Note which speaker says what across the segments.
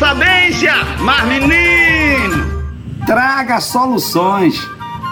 Speaker 1: sabência, mas menino! Traga soluções,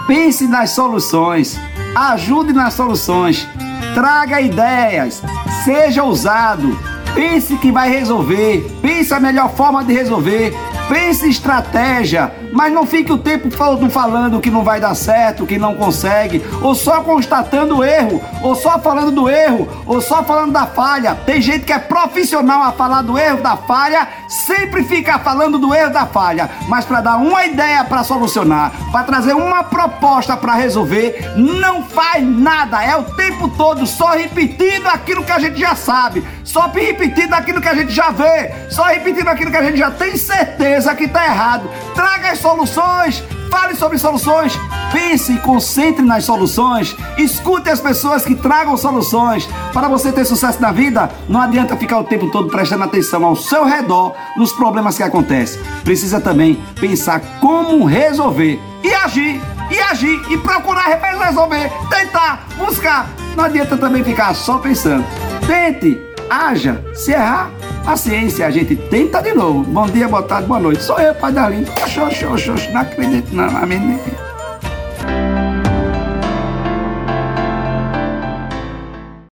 Speaker 1: pense nas soluções, ajude nas soluções, traga ideias, seja ousado, pense que vai resolver, pense a melhor forma de resolver, Pense estratégia, mas não fique o tempo todo falando que não vai dar certo, que não consegue, ou só constatando erro, ou só falando do erro, ou só falando da falha. Tem gente que é profissional a falar do erro, da falha, sempre fica falando do erro, da falha, mas para dar uma ideia para solucionar, para trazer uma proposta para resolver, não faz nada. É o tempo todo só repetindo aquilo que a gente já sabe, só repetindo aquilo que a gente já vê, só repetindo aquilo que a gente já tem certeza certeza que está errado. Traga as soluções. Fale sobre soluções, pense e concentre nas soluções, escute as pessoas que tragam soluções. Para você ter sucesso na vida, não adianta ficar o tempo todo prestando atenção ao seu redor nos problemas que acontecem. Precisa também pensar como resolver e agir, e agir, e procurar resolver, tentar, buscar. Não adianta também ficar só pensando. Tente, haja, se errar, Paciência, a gente tenta de novo. Bom dia, boa tarde, boa noite. Sou eu, Pai Darlene. Oxo, oxo, oxo, não acredito não, amém.